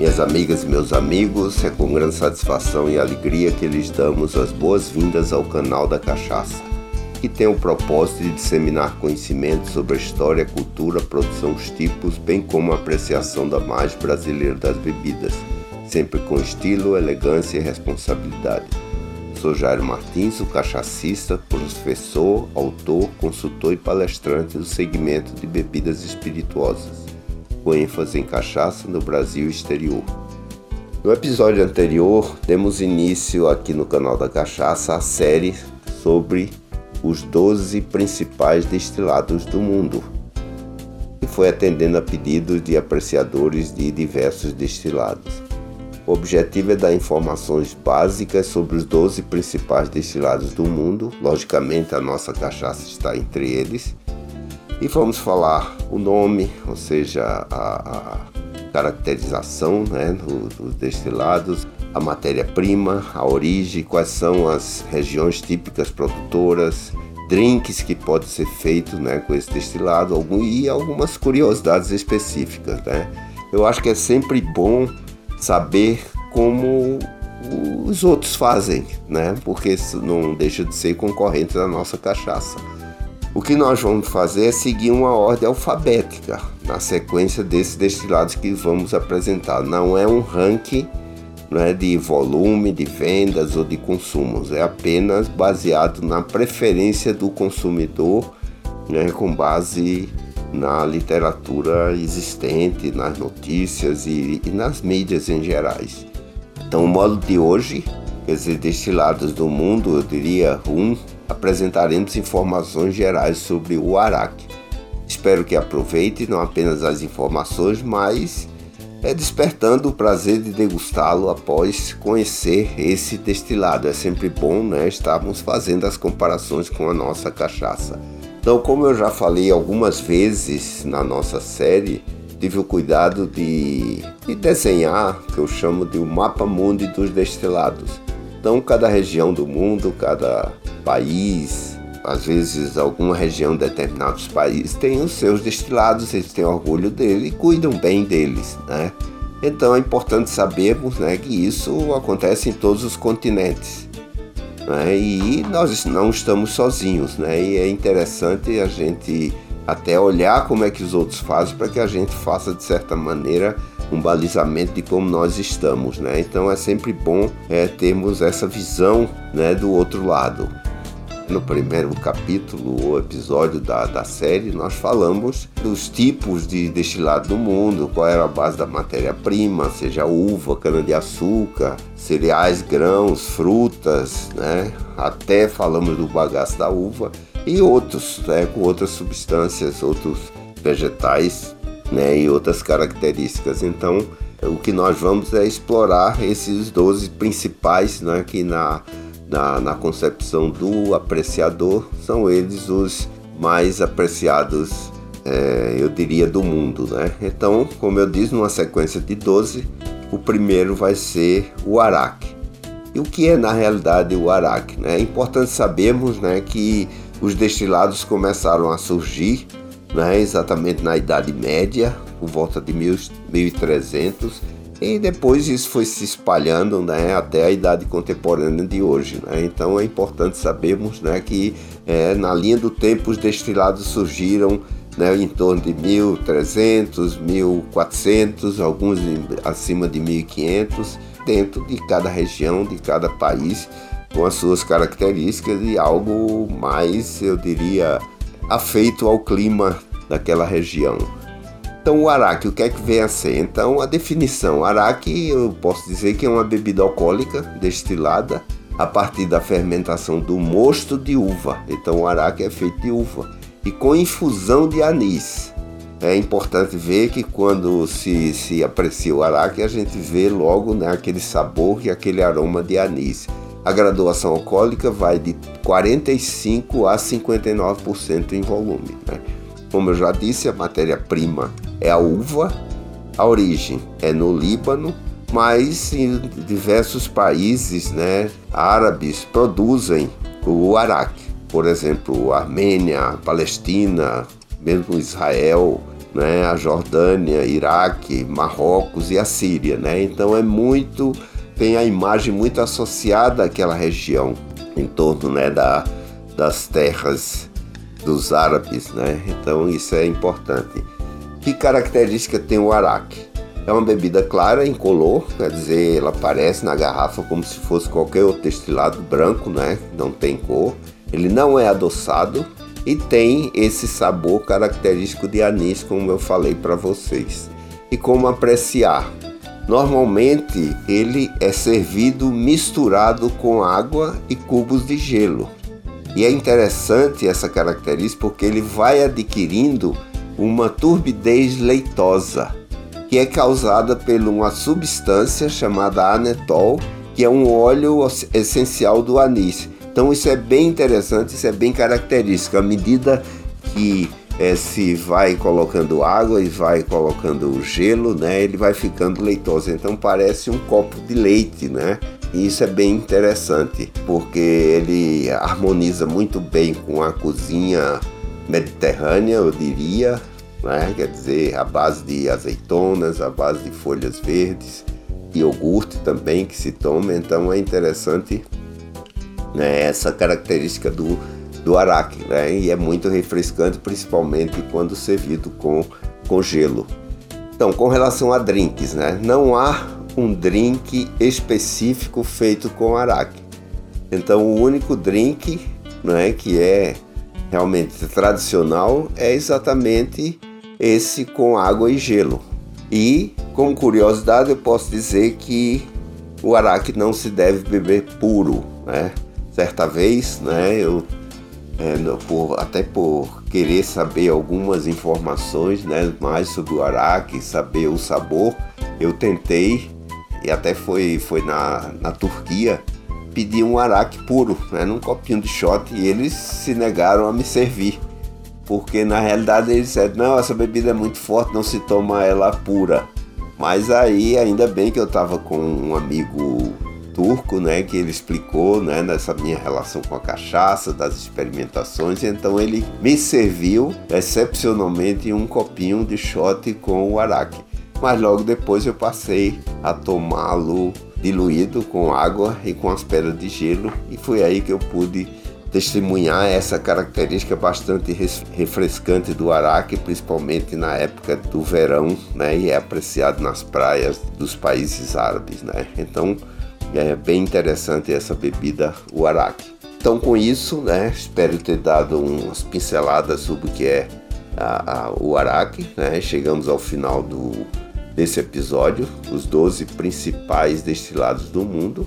Minhas amigas e meus amigos, é com grande satisfação e alegria que lhes damos as boas-vindas ao canal da Cachaça, que tem o propósito de disseminar conhecimento sobre a história, cultura, produção, os tipos, bem como a apreciação da mais brasileira das bebidas, sempre com estilo, elegância e responsabilidade. Sou Jairo Martins, o cachacista, professor, autor, consultor e palestrante do segmento de bebidas espirituosas com ênfase em cachaça no Brasil exterior. No episódio anterior, demos início aqui no canal da Cachaça à série sobre os 12 principais destilados do mundo, e foi atendendo a pedidos de apreciadores de diversos destilados. O objetivo é dar informações básicas sobre os 12 principais destilados do mundo, logicamente a nossa cachaça está entre eles, e vamos falar o nome, ou seja, a, a caracterização né, dos destilados, a matéria-prima, a origem, quais são as regiões típicas produtoras, drinks que pode ser feito né, com esse destilado algum, e algumas curiosidades específicas. Né? Eu acho que é sempre bom saber como os outros fazem, né? porque isso não deixa de ser concorrente da nossa cachaça. O que nós vamos fazer é seguir uma ordem alfabética na sequência desses destilados que vamos apresentar. Não é um ranking não é de volume, de vendas ou de consumos, é apenas baseado na preferência do consumidor, né, com base na literatura existente, nas notícias e, e nas mídias em gerais. Então, o modo de hoje, quer dizer, destilados do mundo, eu diria um apresentaremos informações gerais sobre o Araque. Espero que aproveite não apenas as informações, mas é despertando o prazer de degustá-lo após conhecer esse destilado. É sempre bom, né? Estarmos fazendo as comparações com a nossa cachaça. Então, como eu já falei algumas vezes na nossa série, tive o cuidado de, de desenhar, que eu chamo de o um mapa mundi dos destilados. Então, cada região do mundo, cada país, às vezes alguma região de determinados países tem os seus destilados, eles têm orgulho dele e cuidam bem deles, né? Então é importante sabermos né, que isso acontece em todos os continentes. Né? E nós não estamos sozinhos, né? E é interessante a gente até olhar como é que os outros fazem para que a gente faça de certa maneira um balizamento de como nós estamos, né? Então é sempre bom é, termos essa visão né, do outro lado. No primeiro capítulo ou episódio da, da série, nós falamos dos tipos de destilado do mundo, qual era a base da matéria-prima, seja uva, cana-de-açúcar, cereais, grãos, frutas, né? Até falamos do bagaço da uva e outros, né? com outras substâncias, outros vegetais né? e outras características. Então, o que nós vamos é explorar esses 12 principais né? que na na, na concepção do apreciador, são eles os mais apreciados, é, eu diria, do mundo. Né? Então, como eu disse, numa sequência de 12, o primeiro vai ser o Araque. E o que é na realidade o Araque? Né? É importante sabermos né, que os destilados começaram a surgir né, exatamente na Idade Média, por volta de 1300 e depois isso foi se espalhando né, até a idade contemporânea de hoje. Né? Então é importante sabermos né, que é, na linha do tempo os destilados surgiram né, em torno de 1300, 1400, alguns acima de 1500, dentro de cada região, de cada país, com as suas características e algo mais, eu diria, afeito ao clima daquela região. Então, o araque, o que é que vem a ser? Então, a definição: araque, eu posso dizer que é uma bebida alcoólica destilada a partir da fermentação do mosto de uva. Então, o araque é feito de uva e com infusão de anis. É importante ver que quando se, se aprecia o araque, a gente vê logo né, aquele sabor e aquele aroma de anis. A graduação alcoólica vai de 45 a 59% em volume. Né? Como eu já disse, a matéria-prima é a uva, a origem é no Líbano, mas em diversos países né, árabes produzem o araque. Por exemplo, Armênia, Palestina, mesmo Israel, né, a Jordânia, Iraque, Marrocos e a Síria, né? Então é muito tem a imagem muito associada àquela região em torno, né, da, das terras dos árabes, né? Então isso é importante. Que característica tem o araque? É uma bebida clara, incolor, quer dizer, ela aparece na garrafa como se fosse qualquer outro destilado branco, né? Não tem cor. Ele não é adoçado e tem esse sabor característico de anis, como eu falei para vocês. E como apreciar? Normalmente ele é servido misturado com água e cubos de gelo. E é interessante essa característica porque ele vai adquirindo uma turbidez leitosa, que é causada por uma substância chamada anetol, que é um óleo essencial do anis. Então isso é bem interessante, isso é bem característico. À medida que é, se vai colocando água e vai colocando gelo, né, ele vai ficando leitoso. Então parece um copo de leite, né? E isso é bem interessante, porque ele harmoniza muito bem com a cozinha mediterrânea, eu diria, né? quer dizer, a base de azeitonas, a base de folhas verdes, iogurte também que se toma, então é interessante né, essa característica do, do araque, né? e é muito refrescante, principalmente quando servido com, com gelo. Então, com relação a drinks, né? não há um drink específico feito com araque. Então o único drink né, que é realmente tradicional é exatamente esse com água e gelo. E como curiosidade eu posso dizer que o araque não se deve beber puro. Né? Certa vez, né, eu é, por, até por querer saber algumas informações né, mais sobre o araque, saber o sabor, eu tentei e até foi, foi na, na Turquia, pedi um araque puro, né, num copinho de shot, e eles se negaram a me servir. Porque na realidade eles disseram, não, essa bebida é muito forte, não se toma ela pura. Mas aí, ainda bem que eu estava com um amigo turco, né, que ele explicou, né, nessa minha relação com a cachaça, das experimentações, então ele me serviu excepcionalmente um copinho de shot com o araque mas logo depois eu passei a tomá-lo diluído com água e com as pedras de gelo e foi aí que eu pude testemunhar essa característica bastante refrescante do araque, principalmente na época do verão, né, e é apreciado nas praias dos países árabes, né. Então é bem interessante essa bebida, o araque. Então com isso, né, espero ter dado umas pinceladas sobre o que é a, a, o araque, né. Chegamos ao final do desse episódio, os 12 principais destilados do mundo,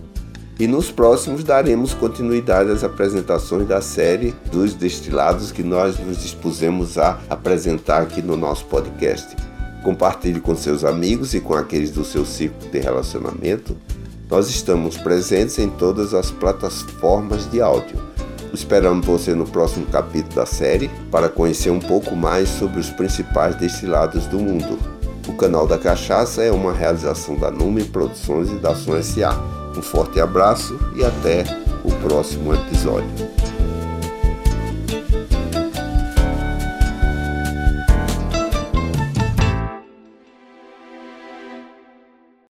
e nos próximos daremos continuidade às apresentações da série dos destilados que nós nos dispusemos a apresentar aqui no nosso podcast. Compartilhe com seus amigos e com aqueles do seu círculo de relacionamento. Nós estamos presentes em todas as plataformas de áudio. Esperamos você no próximo capítulo da série para conhecer um pouco mais sobre os principais destilados do mundo. O canal da Cachaça é uma realização da Nume Produções e da Som SA. Um forte abraço e até o próximo episódio.